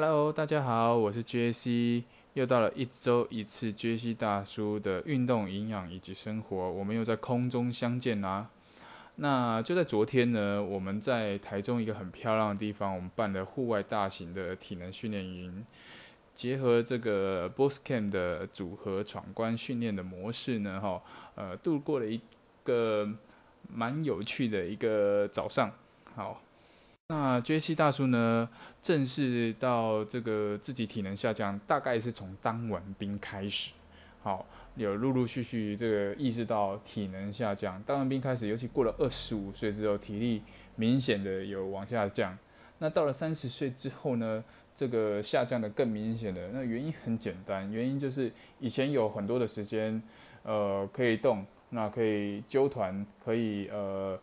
Hello，大家好，我是 J.C，又到了一周一次 J.C 大叔的运动、营养以及生活，我们又在空中相见啦。那就在昨天呢，我们在台中一个很漂亮的地方，我们办了户外大型的体能训练营，结合这个 Boscam 的组合闯关训练的模式呢，哈，呃，度过了一个蛮有趣的一个早上，好。那 J.C 大叔呢，正式到这个自己体能下降，大概是从当完兵开始，好，有陆陆续续这个意识到体能下降。当完兵开始，尤其过了二十五岁之后，体力明显的有往下降。那到了三十岁之后呢，这个下降的更明显的。那原因很简单，原因就是以前有很多的时间，呃，可以动，那可以揪团，可以呃。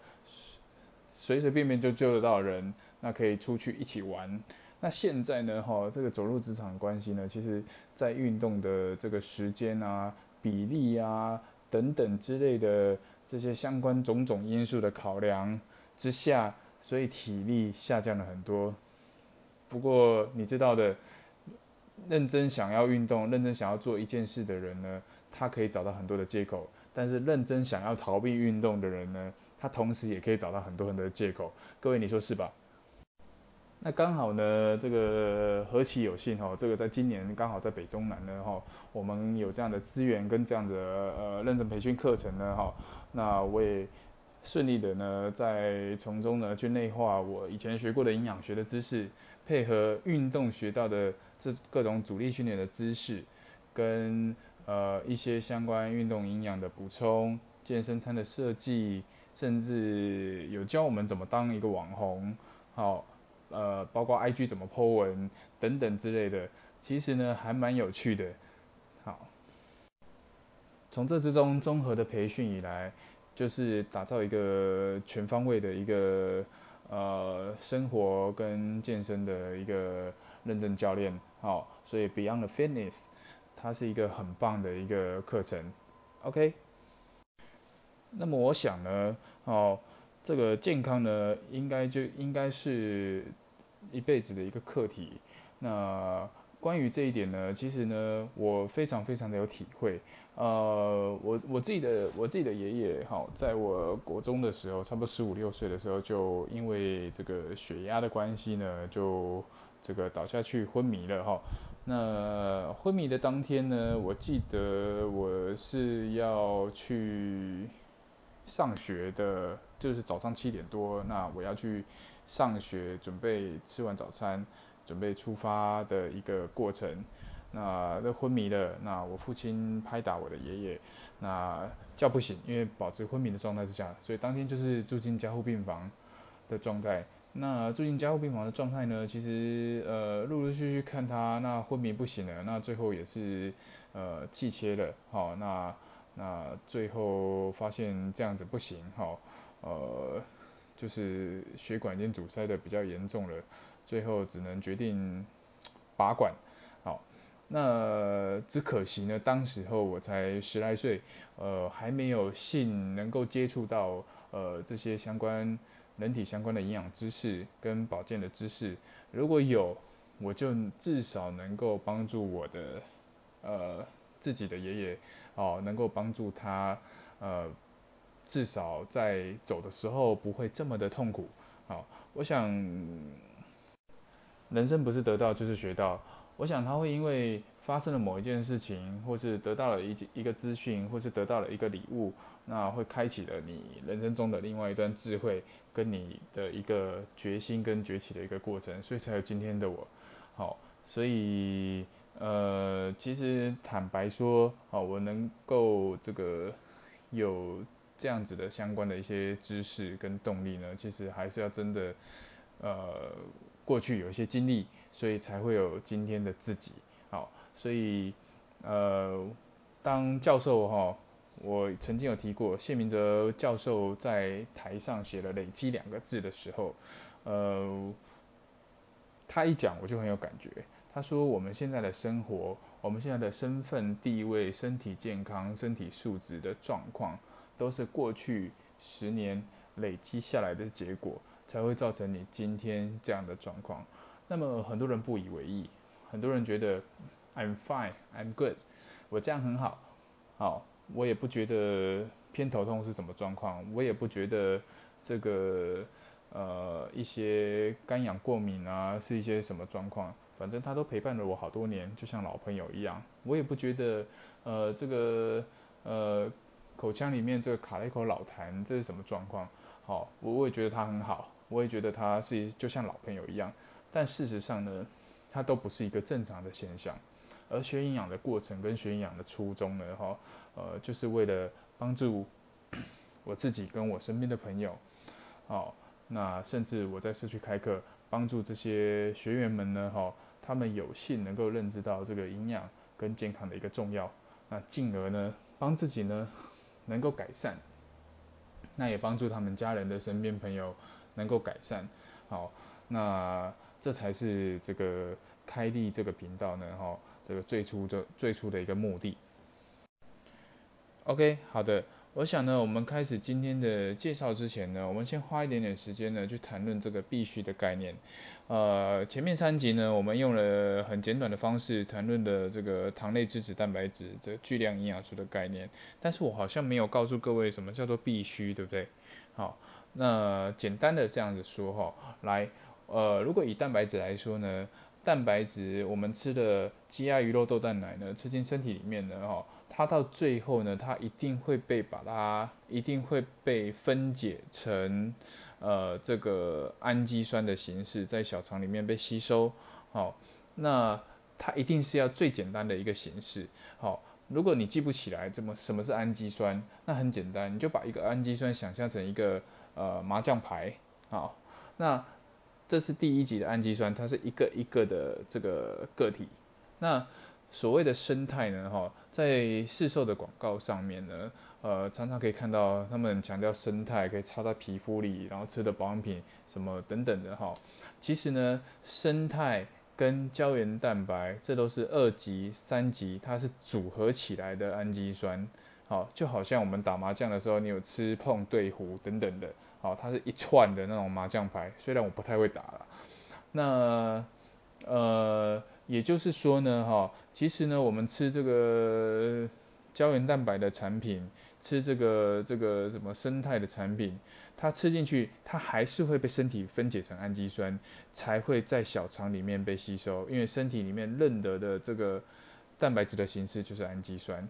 随随便便就救得到人，那可以出去一起玩。那现在呢？哈，这个走入职场的关系呢，其实在运动的这个时间啊、比例啊等等之类的这些相关种种因素的考量之下，所以体力下降了很多。不过你知道的，认真想要运动、认真想要做一件事的人呢，他可以找到很多的借口；但是认真想要逃避运动的人呢？他同时也可以找到很多很多的借口，各位你说是吧？那刚好呢，这个何其有幸哈，这个在今年刚好在北中南呢哈，我们有这样的资源跟这样的呃认证培训课程呢哈，那我也顺利的呢在从中呢去内化我以前学过的营养学的知识，配合运动学到的这各种主力训练的知识，跟呃一些相关运动营养的补充、健身餐的设计。甚至有教我们怎么当一个网红，好，呃，包括 IG 怎么 po 文等等之类的，其实呢还蛮有趣的。好，从这之中综合的培训以来，就是打造一个全方位的一个呃生活跟健身的一个认证教练。好，所以 Beyond Fitness 它是一个很棒的一个课程。OK。那么我想呢，哦，这个健康呢，应该就应该是一辈子的一个课题。那关于这一点呢，其实呢，我非常非常的有体会。呃，我我自己的我自己的爷爷，哈，在我国中的时候，差不多十五六岁的时候，就因为这个血压的关系呢，就这个倒下去昏迷了，哈。那昏迷的当天呢，我记得我是要去。上学的，就是早上七点多，那我要去上学，准备吃完早餐，准备出发的一个过程。那都昏迷了，那我父亲拍打我的爷爷，那叫不醒，因为保持昏迷的状态之下，所以当天就是住进加护病房的状态。那住进加护病房的状态呢，其实呃陆陆续续看他那昏迷不醒了，那最后也是呃气切了，好那。那最后发现这样子不行，哈，呃，就是血管已经阻塞的比较严重了，最后只能决定拔管，好，那只可惜呢，当时候我才十来岁，呃，还没有幸能够接触到呃这些相关人体相关的营养知识跟保健的知识，如果有，我就至少能够帮助我的呃自己的爷爷。哦，能够帮助他，呃，至少在走的时候不会这么的痛苦。好，我想，人生不是得到就是学到。我想他会因为发生了某一件事情，或是得到了一一个资讯，或是得到了一个礼物，那会开启了你人生中的另外一段智慧，跟你的一个决心跟崛起的一个过程，所以才有今天的我。好，所以。呃，其实坦白说，哦，我能够这个有这样子的相关的一些知识跟动力呢，其实还是要真的，呃，过去有一些经历，所以才会有今天的自己。好，所以呃，当教授哈，我曾经有提过，谢明哲教授在台上写了“累积”两个字的时候，呃，他一讲我就很有感觉。他说：“我们现在的生活，我们现在的身份地位、身体健康、身体素质的状况，都是过去十年累积下来的结果，才会造成你今天这样的状况。那么很多人不以为意，很多人觉得 I'm fine, I'm good，我这样很好，好，我也不觉得偏头痛是什么状况，我也不觉得这个呃一些干痒过敏啊是一些什么状况，反正他都陪伴了我好多年，就像老朋友一样，我也不觉得呃这个呃口腔里面这个卡了一口老痰这是什么状况，好，我我也觉得他很好，我也觉得他是就像老朋友一样。但事实上呢，它都不是一个正常的现象。而学营养的过程跟学营养的初衷呢，哈，呃，就是为了帮助我自己跟我身边的朋友，哦，那甚至我在社区开课，帮助这些学员们呢，哈，他们有幸能够认知到这个营养跟健康的一个重要，那进而呢，帮自己呢能够改善，那也帮助他们家人的身边朋友能够改善，好，那。这才是这个开立这个频道呢，哈，这个最初的最初的一个目的。OK，好的，我想呢，我们开始今天的介绍之前呢，我们先花一点点时间呢，去谈论这个必须的概念。呃，前面三集呢，我们用了很简短的方式谈论的这个糖类、脂质、蛋白质这个巨量营养素的概念，但是我好像没有告诉各位什么叫做必须，对不对？好，那简单的这样子说哈，来。呃，如果以蛋白质来说呢，蛋白质我们吃的鸡鸭鱼肉豆蛋奶呢，吃进身体里面呢，哈，它到最后呢，它一定会被把它一定会被分解成呃这个氨基酸的形式，在小肠里面被吸收。好，那它一定是要最简单的一个形式。好，如果你记不起来怎么什么是氨基酸，那很简单，你就把一个氨基酸想象成一个呃麻将牌。好，那这是第一级的氨基酸，它是一个一个的这个个体。那所谓的生态呢？哈，在市售的广告上面呢，呃，常常可以看到他们强调生态，可以擦在皮肤里，然后吃的保养品什么等等的哈。其实呢，生态跟胶原蛋白这都是二级、三级，它是组合起来的氨基酸。好，就好像我们打麻将的时候，你有吃碰对胡等等的。好，它是一串的那种麻将牌，虽然我不太会打了。那呃，也就是说呢，哈，其实呢，我们吃这个胶原蛋白的产品，吃这个这个什么生态的产品，它吃进去，它还是会被身体分解成氨基酸，才会在小肠里面被吸收。因为身体里面认得的这个蛋白质的形式就是氨基酸。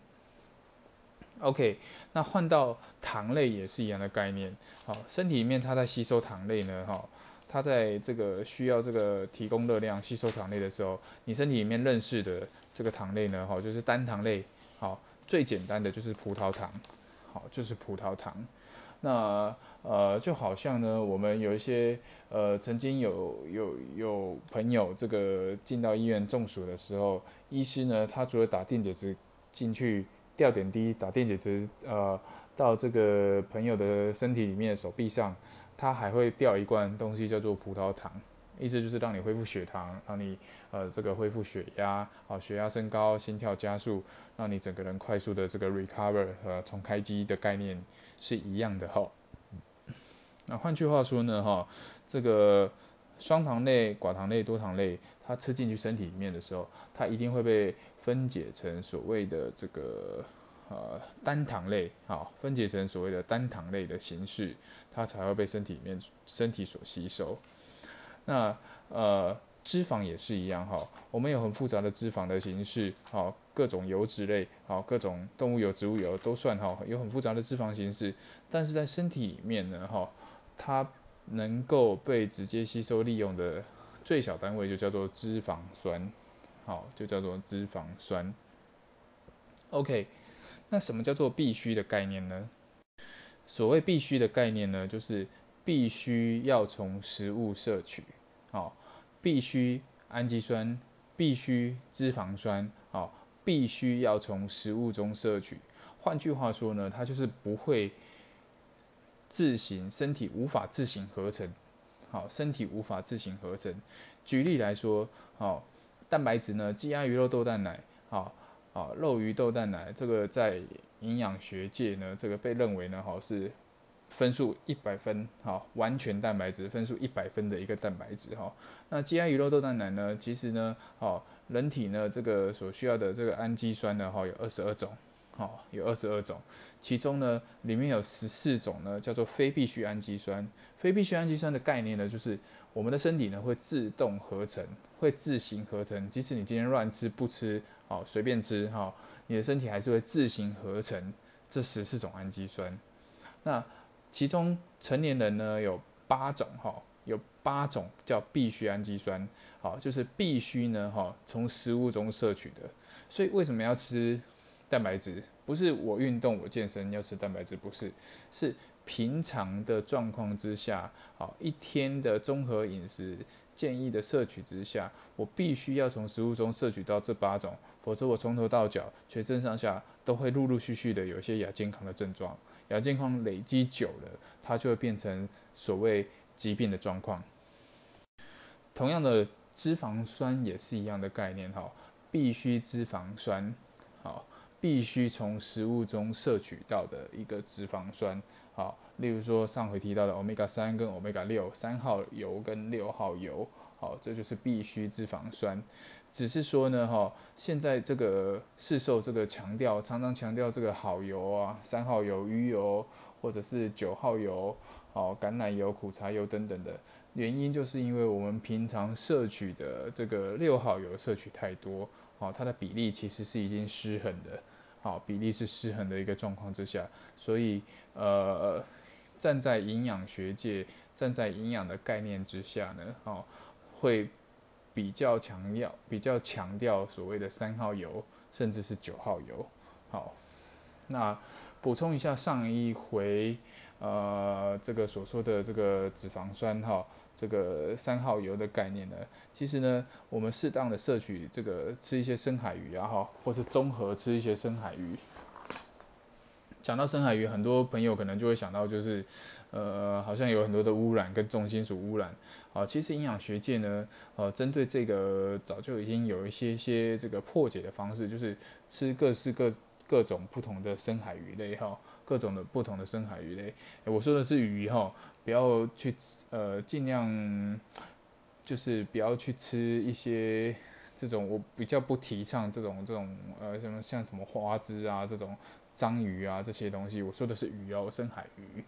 OK，那换到糖类也是一样的概念。好，身体里面它在吸收糖类呢，哈，它在这个需要这个提供热量、吸收糖类的时候，你身体里面认识的这个糖类呢，哈，就是单糖类。好，最简单的就是葡萄糖，好，就是葡萄糖。那呃，就好像呢，我们有一些呃，曾经有有有朋友这个进到医院中暑的时候，医师呢，他除了打电解质进去。吊点滴打电解质，呃，到这个朋友的身体里面手臂上，它还会掉一罐东西叫做葡萄糖，意思就是让你恢复血糖，让你呃这个恢复血压，好血压升高，心跳加速，让你整个人快速的这个 recover 和重开机的概念是一样的哈。那换句话说呢，哈，这个双糖类、寡糖类、多糖类，它吃进去身体里面的时候，它一定会被。分解成所谓的这个呃单糖类，好，分解成所谓的单糖类的形式，它才会被身体里面身体所吸收。那呃脂肪也是一样哈，我们有很复杂的脂肪的形式，好，各种油脂类，好，各种动物油、植物油都算哈，有很复杂的脂肪形式，但是在身体里面呢，哈，它能够被直接吸收利用的最小单位就叫做脂肪酸。好，就叫做脂肪酸。OK，那什么叫做必须的概念呢？所谓必须的概念呢，就是必须要从食物摄取，好，必须氨基酸，必须脂肪酸，好，必须要从食物中摄取。换句话说呢，它就是不会自行身体无法自行合成，好，身体无法自行合成。举例来说，好。蛋白质呢？鸡鸭鱼肉豆蛋奶，好，好肉鱼豆蛋奶，这个在营养学界呢，这个被认为呢，好是分数一百分，好，完全蛋白质分数一百分的一个蛋白质哈。那鸡鸭鱼肉豆蛋奶呢，其实呢，好，人体呢这个所需要的这个氨基酸呢，哈，有二十二种，好，有二十二种，其中呢里面有十四种呢叫做非必需氨基酸。非必需氨基酸的概念呢，就是我们的身体呢会自动合成，会自行合成，即使你今天乱吃不吃，好，随便吃哈，你的身体还是会自行合成这十四种氨基酸。那其中成年人呢有八种哈，有八种叫必需氨基酸，好，就是必须呢哈从食物中摄取的。所以为什么要吃蛋白质？不是我运动我健身要吃蛋白质，不是，是平常的状况之下，好一天的综合饮食建议的摄取之下，我必须要从食物中摄取到这八种，否则我从头到脚全身上下都会陆陆续续的有一些亚健康的症状。亚健康累积久了，它就会变成所谓疾病的状况。同样的，脂肪酸也是一样的概念哈，必须脂肪酸，必须从食物中摄取到的一个脂肪酸，好，例如说上回提到的欧米伽三跟欧米伽六，三号油跟六号油，好，这就是必须脂肪酸。只是说呢，哈，现在这个市售这个强调，常常强调这个好油啊，三号油、鱼油，或者是九号油，哦，橄榄油、苦茶油等等的。原因，就是因为我们平常摄取的这个六号油摄取太多，哦，它的比例其实是已经失衡的，好，比例是失衡的一个状况之下，所以呃，站在营养学界，站在营养的概念之下呢，哦，会。比较强调，比较强调所谓的三号油，甚至是九号油。好，那补充一下上一回，呃，这个所说的这个脂肪酸哈，这个三号油的概念呢，其实呢，我们适当的摄取这个吃一些深海鱼啊哈，或是综合吃一些深海鱼。讲到深海鱼，很多朋友可能就会想到就是。呃，好像有很多的污染跟重金属污染。好，其实营养学界呢，呃，针对这个早就已经有一些些这个破解的方式，就是吃各式各各种不同的深海鱼类哈，各种的不同的深海鱼类。我说的是鱼哈，不要去呃，尽量就是不要去吃一些这种我比较不提倡这种这种呃什么像什么花枝啊这种章鱼啊这些东西。我说的是鱼哦，深海鱼。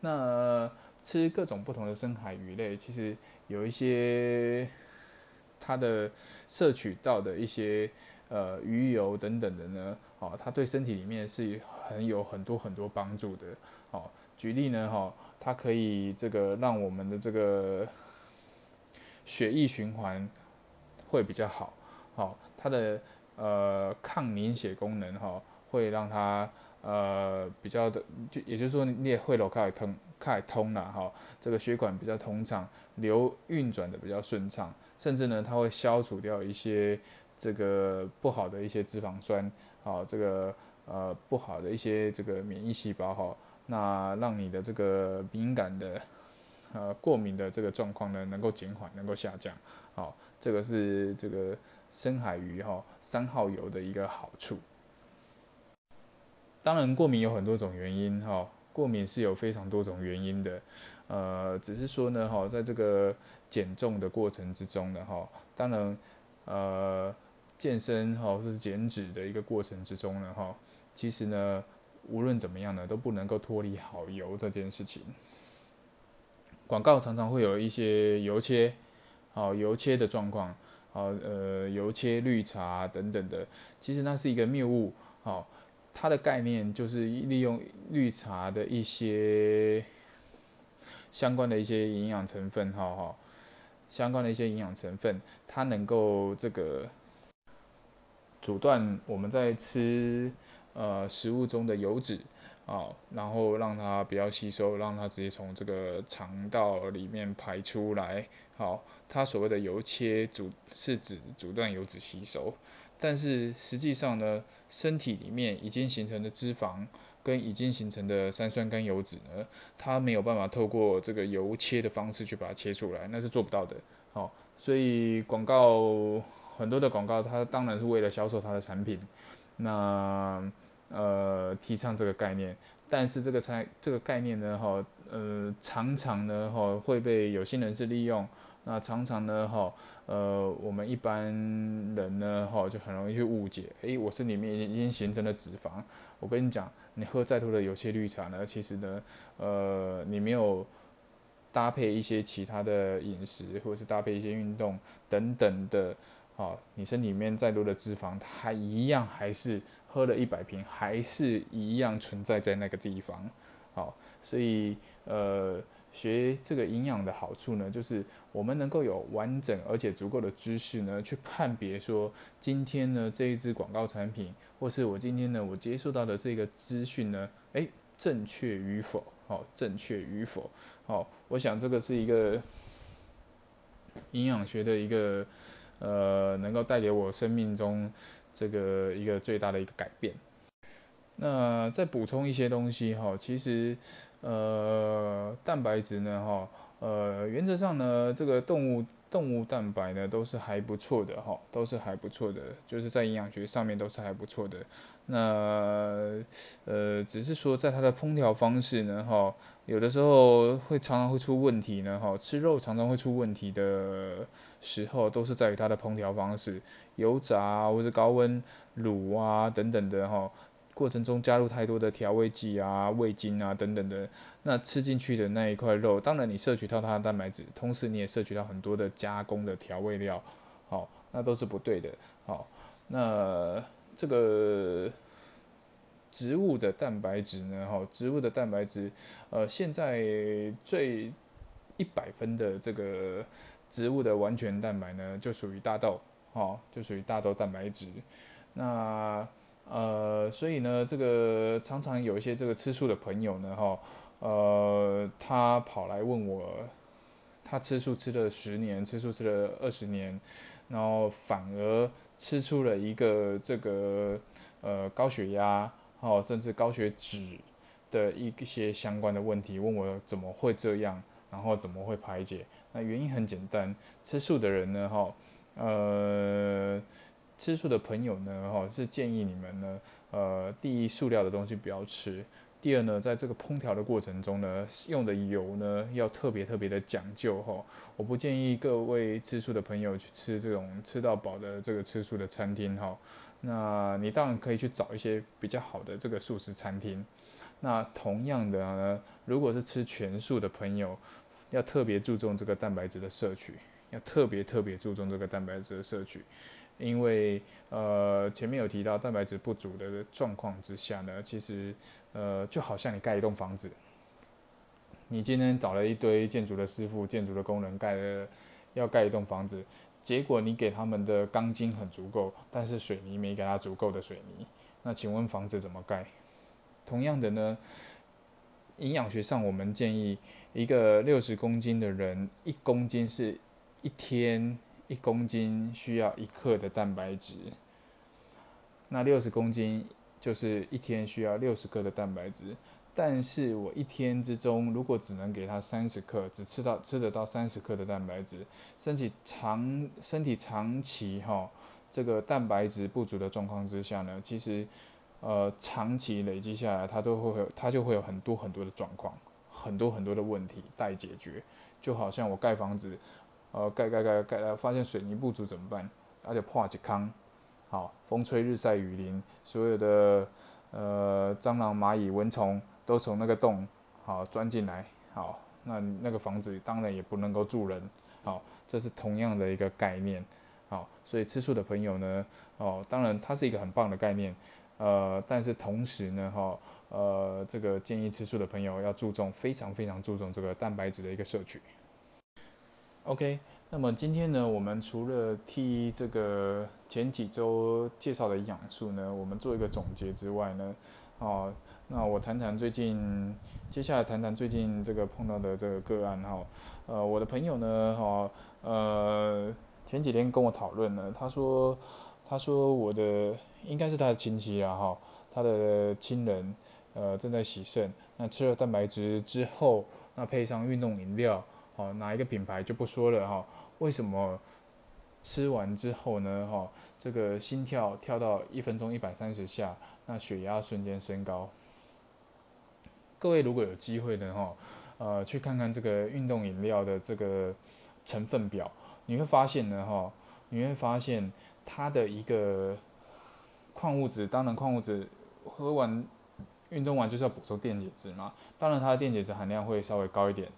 那吃各种不同的深海鱼类，其实有一些它的摄取到的一些呃鱼油等等的呢，哦，它对身体里面是很有很多很多帮助的。哦，举例呢，哈，它可以这个让我们的这个血液循环会比较好，好，它的呃抗凝血功能哈，会让它。呃，比较的，就也就是说，你也会了开通，开通了哈，这个血管比较通畅，流运转的比较顺畅，甚至呢，它会消除掉一些这个不好的一些脂肪酸，好，这个呃不好的一些这个免疫细胞哈，那让你的这个敏感的呃过敏的这个状况呢，能够减缓，能够下降，好，这个是这个深海鱼哈三号油的一个好处。当然，过敏有很多种原因哈，过敏是有非常多种原因的，呃，只是说呢哈，在这个减重的过程之中呢哈，当然，呃，健身哈或是减脂的一个过程之中呢哈，其实呢，无论怎么样呢，都不能够脱离好油这件事情。广告常常会有一些油切，好油切的状况，好呃油切绿茶等等的，其实那是一个谬误，好。它的概念就是利用绿茶的一些相关的一些营养成分，哈哈，相关的一些营养成分，它能够这个阻断我们在吃呃食物中的油脂啊，然后让它不要吸收，让它直接从这个肠道里面排出来。好，它所谓的油切阻是指阻断油脂吸收。但是实际上呢，身体里面已经形成的脂肪跟已经形成的三酸甘油脂呢，它没有办法透过这个油切的方式去把它切出来，那是做不到的。好，所以广告很多的广告，它当然是为了销售它的产品，那呃提倡这个概念，但是这个才这个概念呢，哈，呃，常常呢，哈，会被有心人士利用。那常常呢，哈，呃，我们一般人呢，哈，就很容易去误解，诶，我身里面已经形成了脂肪。我跟你讲，你喝再多的有些绿茶呢，其实呢，呃，你没有搭配一些其他的饮食，或者是搭配一些运动等等的，好，你身体里面再多的脂肪，它一样还是喝了一百瓶，还是一样存在在那个地方。好，所以呃。学这个营养的好处呢，就是我们能够有完整而且足够的知识呢，去判别说今天呢这一支广告产品，或是我今天呢我接受到的这个资讯呢，诶，正确与否？好，正确与否？好，我想这个是一个营养学的一个呃，能够带给我生命中这个一个最大的一个改变。那再补充一些东西哈，其实。呃，蛋白质呢，哈，呃，原则上呢，这个动物动物蛋白呢都是还不错的，哈，都是还不错的，就是在营养学上面都是还不错的。那呃，只是说在它的烹调方式呢，哈，有的时候会常常会出问题呢，哈，吃肉常常会出问题的时候，都是在于它的烹调方式，油炸或者高温卤啊等等的，哈。过程中加入太多的调味剂啊、味精啊等等的，那吃进去的那一块肉，当然你摄取到它的蛋白质，同时你也摄取到很多的加工的调味料，好，那都是不对的。好，那这个植物的蛋白质呢？哈，植物的蛋白质，呃，现在最一百分的这个植物的完全蛋白呢，就属于大豆，哈，就属于大豆蛋白质。那呃，所以呢，这个常常有一些这个吃素的朋友呢，哈，呃，他跑来问我，他吃素吃了十年，吃素吃了二十年，然后反而吃出了一个这个呃高血压，哦，甚至高血脂的一些相关的问题，问我怎么会这样，然后怎么会排解？那原因很简单，吃素的人呢，哈，呃。吃素的朋友呢，哈是建议你们呢，呃，第一，塑料的东西不要吃；第二呢，在这个烹调的过程中呢，用的油呢要特别特别的讲究，哈。我不建议各位吃素的朋友去吃这种吃到饱的这个吃素的餐厅，哈。那你当然可以去找一些比较好的这个素食餐厅。那同样的呢，如果是吃全素的朋友，要特别注重这个蛋白质的摄取，要特别特别注重这个蛋白质的摄取。因为呃前面有提到蛋白质不足的状况之下呢，其实呃就好像你盖一栋房子，你今天找了一堆建筑的师傅、建筑的工人盖了要盖一栋房子，结果你给他们的钢筋很足够，但是水泥没给他足够的水泥，那请问房子怎么盖？同样的呢，营养学上我们建议一个六十公斤的人，一公斤是一天。一公斤需要一克的蛋白质，那六十公斤就是一天需要六十克的蛋白质。但是我一天之中如果只能给他三十克，只吃到吃得到三十克的蛋白质，身体长身体长期哈这个蛋白质不足的状况之下呢，其实呃长期累积下来，它都会有它就会有很多很多的状况，很多很多的问题待解决。就好像我盖房子。呃，盖盖盖盖，发现水泥不足怎么办？而且破几坑，好，风吹日晒雨淋，所有的呃蟑螂、蚂蚁、蚊虫都从那个洞好钻进来，好，那那个房子当然也不能够住人，好，这是同样的一个概念，好，所以吃素的朋友呢，哦，当然它是一个很棒的概念，呃，但是同时呢，哈，呃，这个建议吃素的朋友要注重，非常非常注重这个蛋白质的一个摄取。OK，那么今天呢，我们除了替这个前几周介绍的营养素呢，我们做一个总结之外呢，哦，那我谈谈最近，接下来谈谈最近这个碰到的这个个案哈，呃，我的朋友呢，哈，呃，前几天跟我讨论呢，他说，他说我的应该是他的亲戚啊，哈，他的亲人，呃，正在洗肾，那吃了蛋白质之后，那配上运动饮料。哦，哪一个品牌就不说了哈？为什么吃完之后呢？哈，这个心跳跳到一分钟一百三十下，那血压瞬间升高。各位如果有机会的哈，呃，去看看这个运动饮料的这个成分表，你会发现呢哈，你会发现它的一个矿物质，当然矿物质喝完运动完就是要补充电解质嘛，当然它的电解质含量会稍微高一点，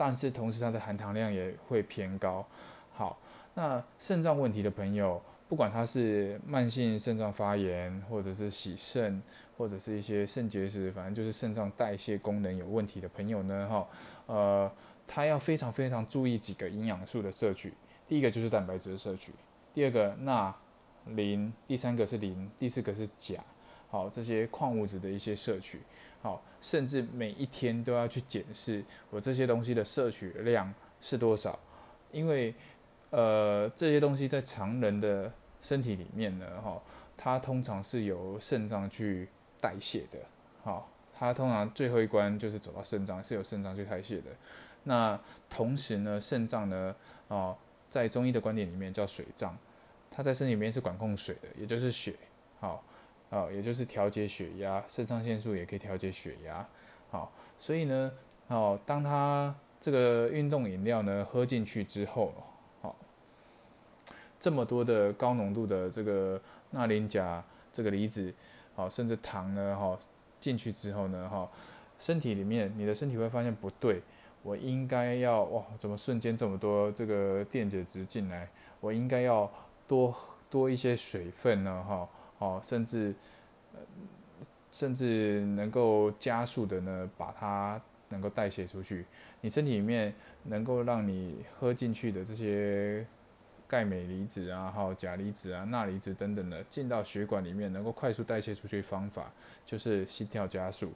但是同时它的含糖量也会偏高。好，那肾脏问题的朋友。不管他是慢性肾脏发炎，或者是洗肾，或者是一些肾结石，反正就是肾脏代谢功能有问题的朋友呢，哈，呃，他要非常非常注意几个营养素的摄取。第一个就是蛋白质的摄取，第二个钠、磷，第三个是磷，第四个是钾，好，这些矿物质的一些摄取，好，甚至每一天都要去检视我这些东西的摄取量是多少，因为，呃，这些东西在常人的身体里面呢，哈，它通常是由肾脏去代谢的，好，它通常最后一关就是走到肾脏，是由肾脏去代谢的。那同时呢，肾脏呢，哦，在中医的观点里面叫水脏，它在身体里面是管控水的，也就是血，好，啊，也就是调节血压，肾上腺素也可以调节血压，好，所以呢，哦，当它这个运动饮料呢喝进去之后。好这么多的高浓度的这个钠磷钾这个离子，好，甚至糖呢，哈，进去之后呢，哈，身体里面你的身体会发现不对，我应该要哇，怎么瞬间这么多这个电解质进来？我应该要多多一些水分呢，哈，哦，甚至呃甚至能够加速的呢，把它能够代谢出去，你身体里面能够让你喝进去的这些。钙镁离子啊，还有钾离子啊、钠离子等等的进到血管里面，能够快速代谢出去方法就是心跳加速。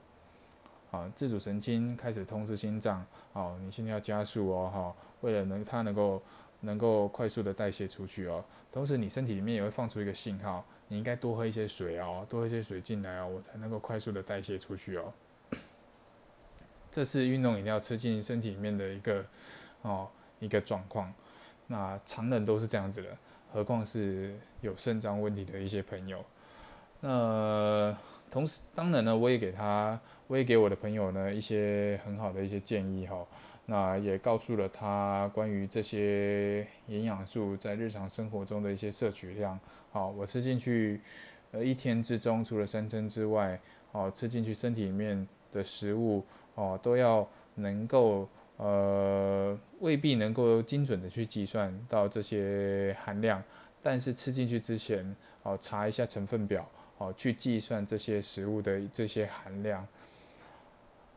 好，自主神经开始通知心脏，好，你心跳加速哦，哈，为了能它能够能够快速的代谢出去哦，同时你身体里面也会放出一个信号，你应该多喝一些水哦，多喝一些水进来哦，我才能够快速的代谢出去哦。这是运动饮料吃进身体里面的一个哦一个状况。那常人都是这样子的，何况是有肾脏问题的一些朋友。那同时，当然呢，我也给他，我也给我的朋友呢一些很好的一些建议哈。那也告诉了他关于这些营养素在日常生活中的一些摄取量。好，我吃进去，呃，一天之中除了三餐之外，哦，吃进去身体里面的食物，哦，都要能够。呃，未必能够精准的去计算到这些含量，但是吃进去之前，哦，查一下成分表，哦，去计算这些食物的这些含量，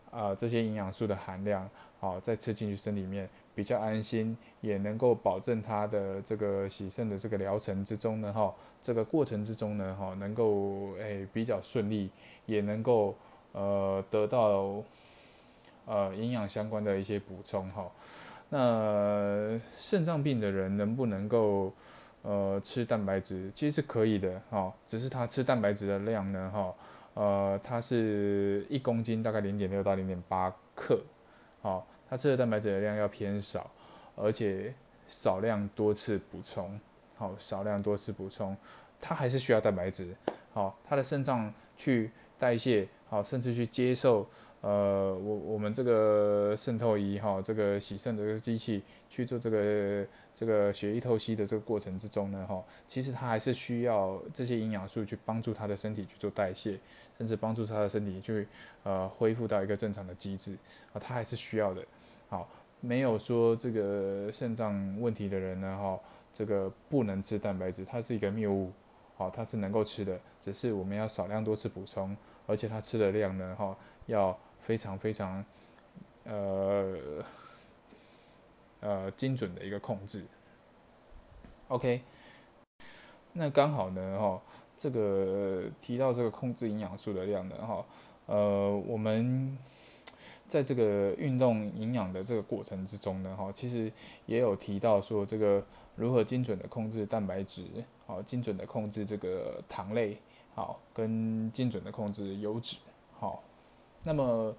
啊，这些营养素的含量，好，再吃进去身里面比较安心，也能够保证它的这个洗肾的这个疗程之中呢，哈，这个过程之中呢，哈，能够诶比较顺利，也能够呃得到。呃，营养相关的一些补充哈，那肾脏病的人能不能够呃吃蛋白质？其实是可以的哈，只是他吃蛋白质的量呢哈，呃，它是一公斤大概零点六到零点八克，好，他吃的蛋白质的量要偏少，而且少量多次补充，好，少量多次补充，他还是需要蛋白质，好，他的肾脏去代谢，好，甚至去接受。呃，我我们这个渗透仪哈，这个洗肾的机器去做这个这个血液透析的这个过程之中呢，哈，其实它还是需要这些营养素去帮助他的身体去做代谢，甚至帮助他的身体去呃恢复到一个正常的机制啊，它还是需要的。好，没有说这个肾脏问题的人呢，哈，这个不能吃蛋白质，它是一个谬误，好，它是能够吃的，只是我们要少量多次补充，而且它吃的量呢，哈，要。非常非常，呃呃精准的一个控制。OK，那刚好呢，哈，这个提到这个控制营养素的量呢，哈，呃，我们在这个运动营养的这个过程之中呢，哈，其实也有提到说，这个如何精准的控制蛋白质，好，精准的控制这个糖类，好，跟精准的控制油脂，好。那么，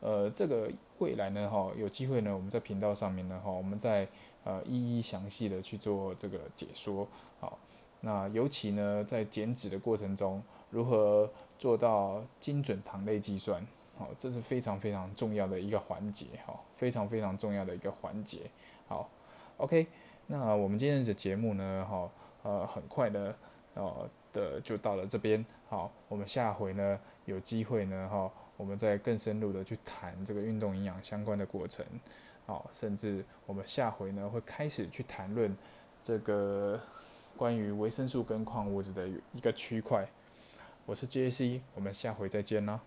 呃，这个未来呢，哈，有机会呢，我们在频道上面呢，哈，我们再呃一一详细的去做这个解说，好，那尤其呢，在减脂的过程中，如何做到精准糖类计算，好，这是非常非常重要的一个环节，哈，非常非常重要的一个环节。好，OK，那我们今天的节目呢，哈，呃，很快的，呃的就到了这边。好，我们下回呢有机会呢，哈，我们再更深入的去谈这个运动营养相关的过程。好，甚至我们下回呢会开始去谈论这个关于维生素跟矿物质的一个区块。我是 J C，我们下回再见啦。